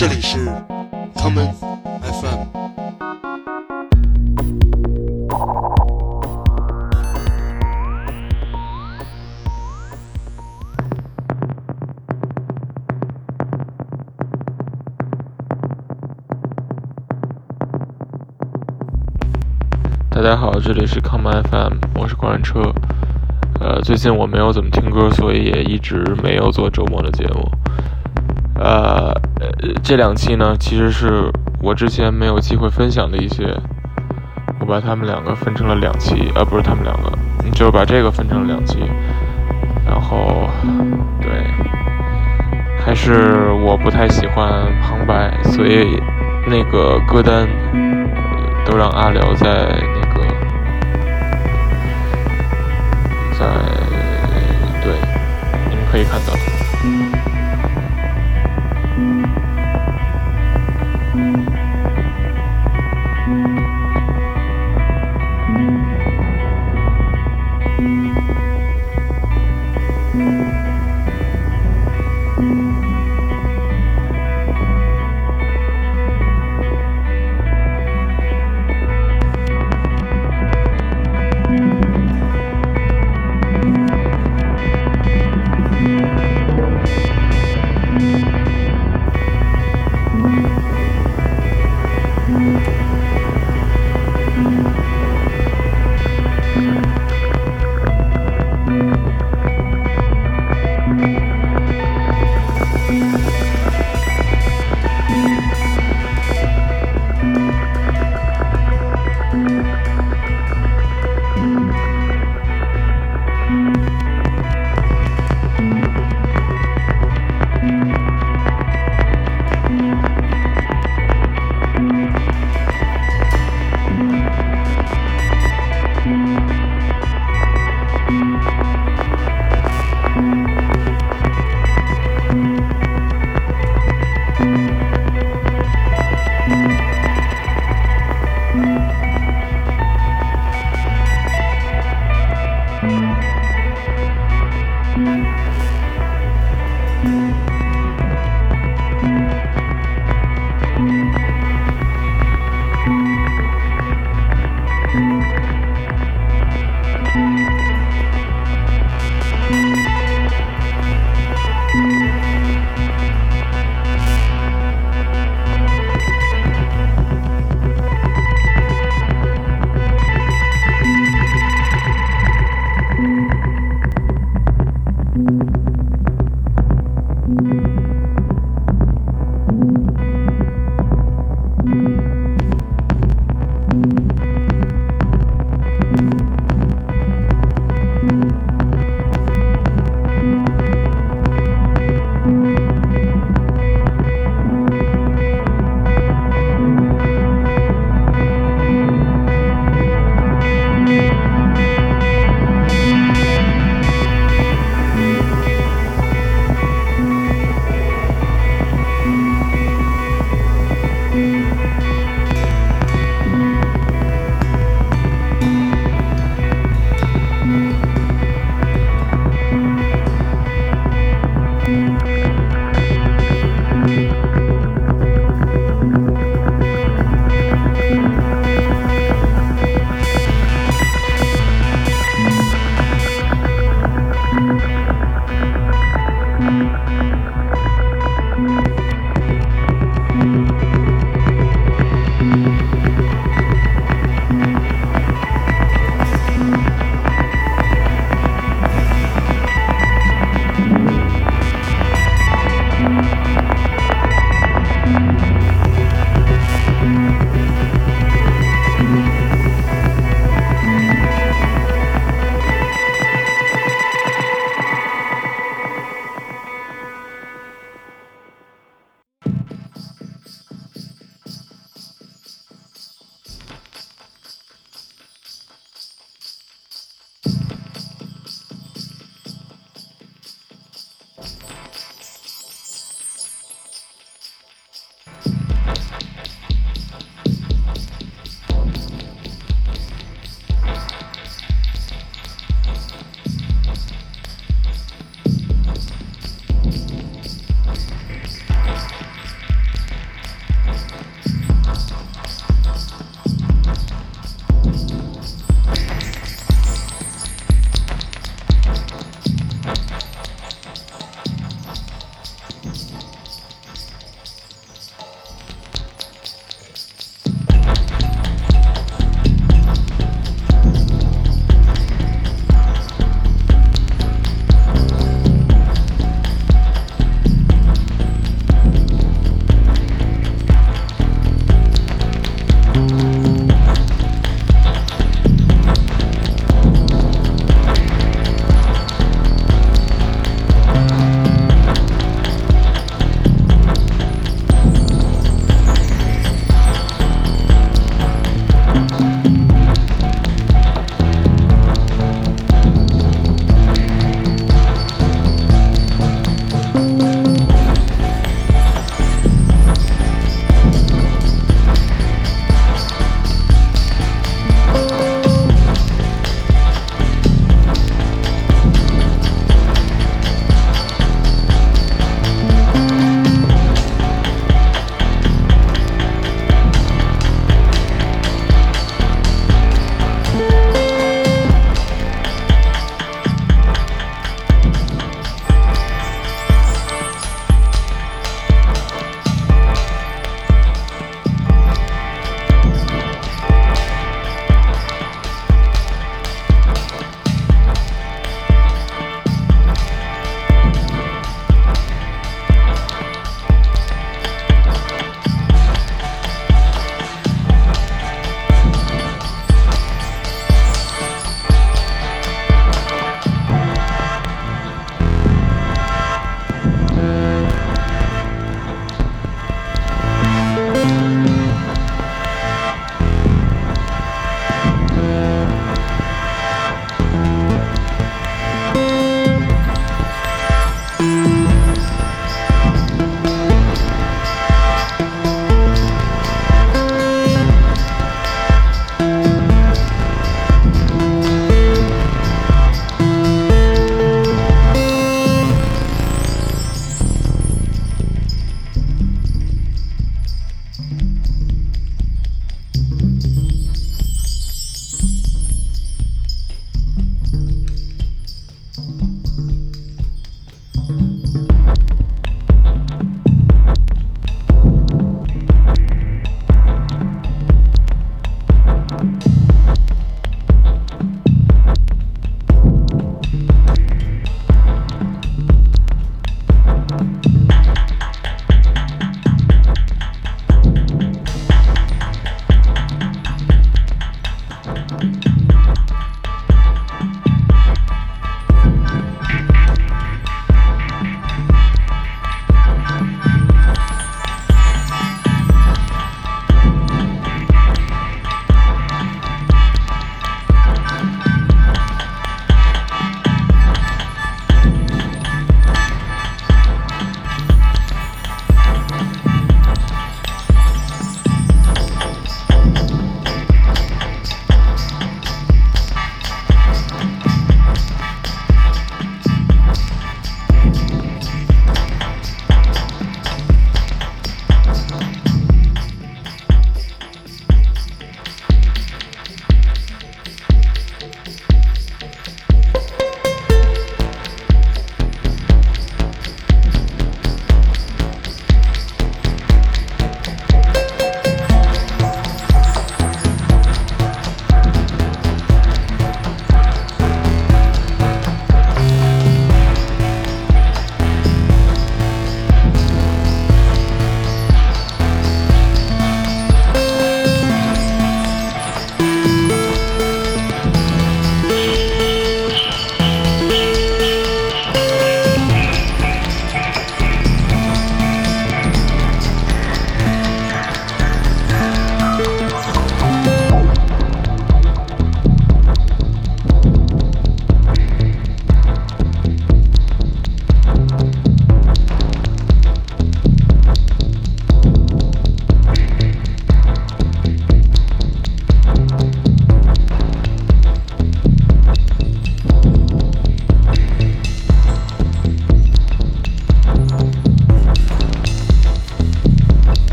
这里是 common FM。大家好，这里是 common FM，我是观车。呃，最近我没有怎么听歌，所以也一直没有做周末的节目。呃这两期呢，其实是我之前没有机会分享的一些，我把他们两个分成了两期，呃，不是他们两个，就是把这个分成了两期。然后，对，还是我不太喜欢旁白，所以那个歌单都让阿辽在那个，在对，你们可以看到。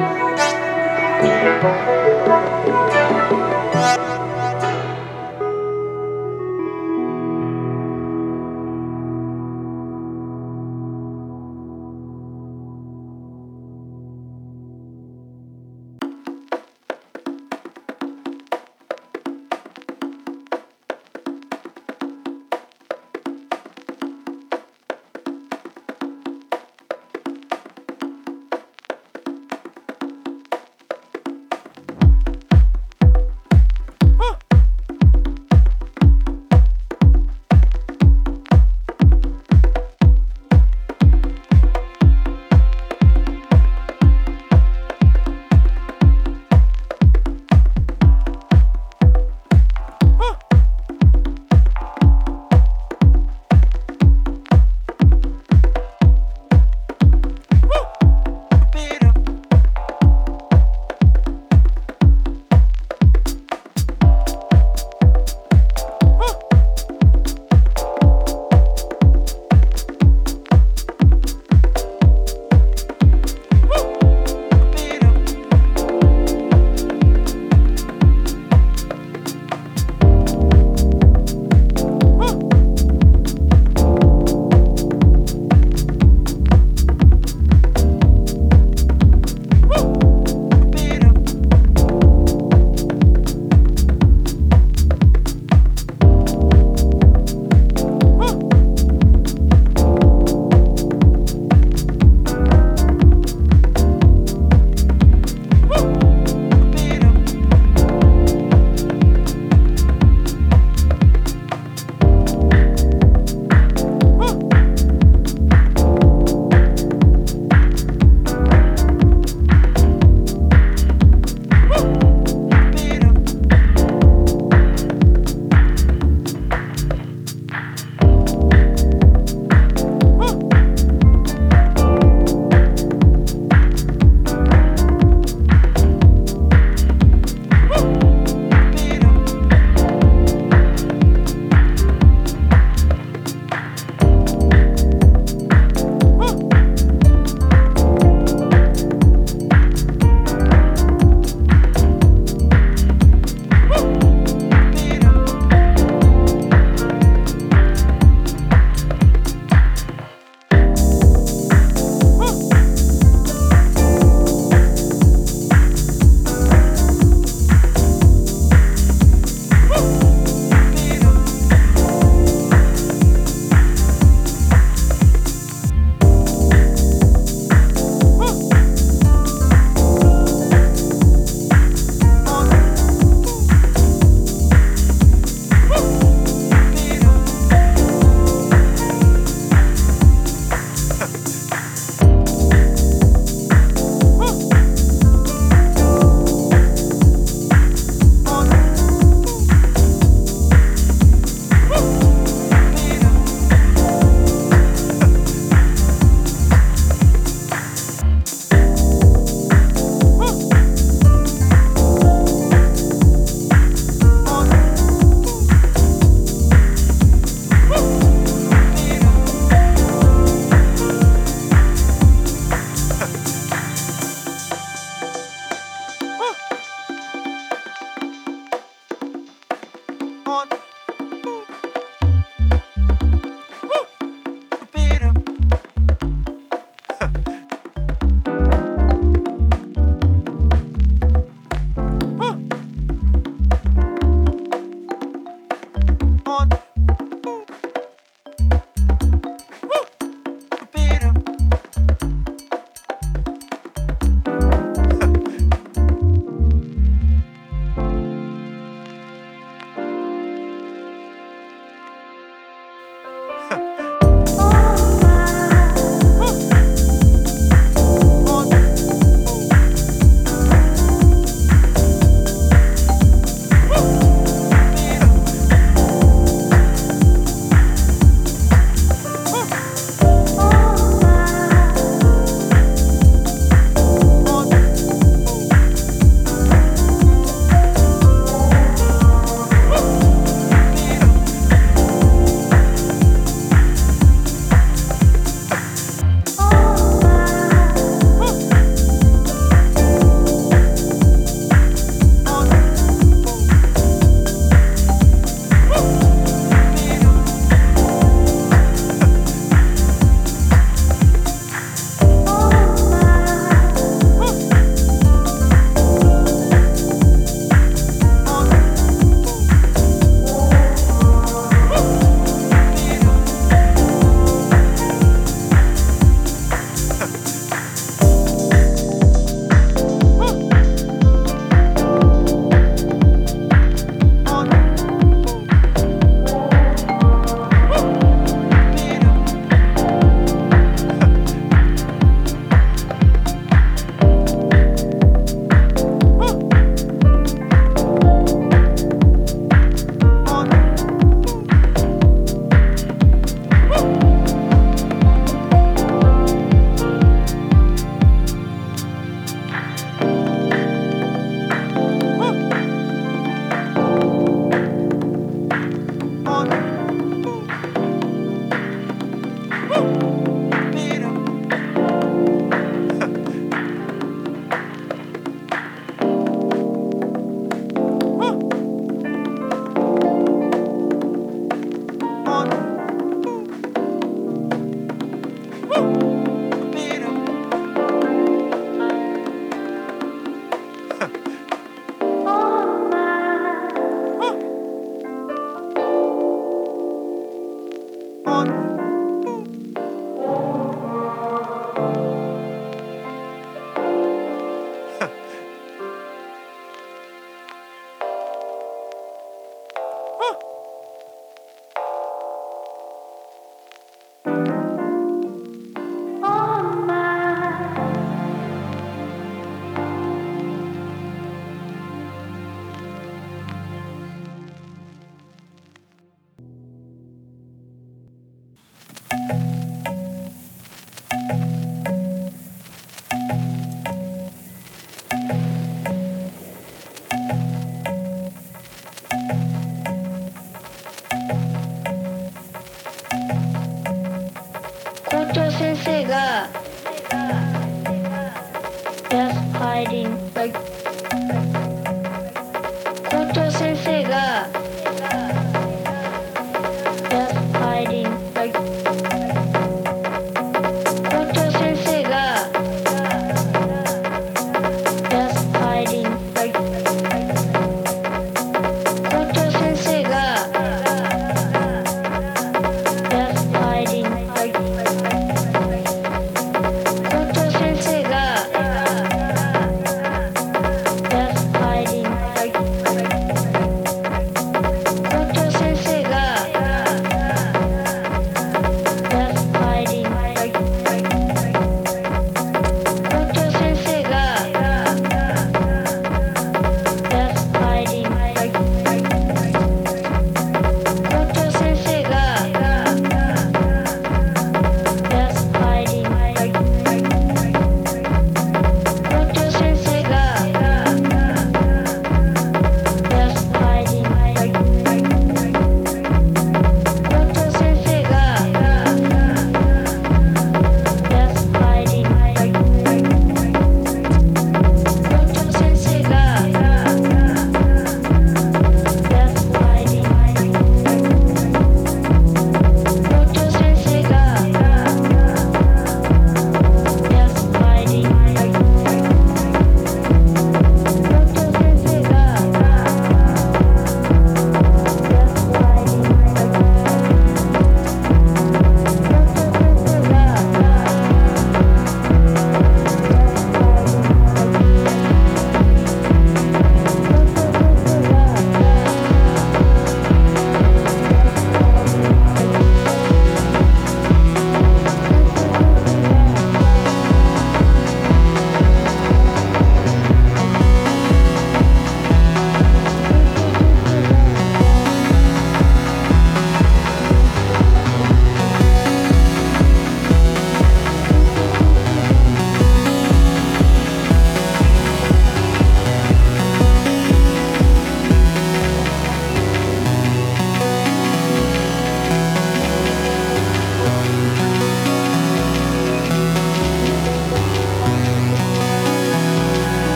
Thank you.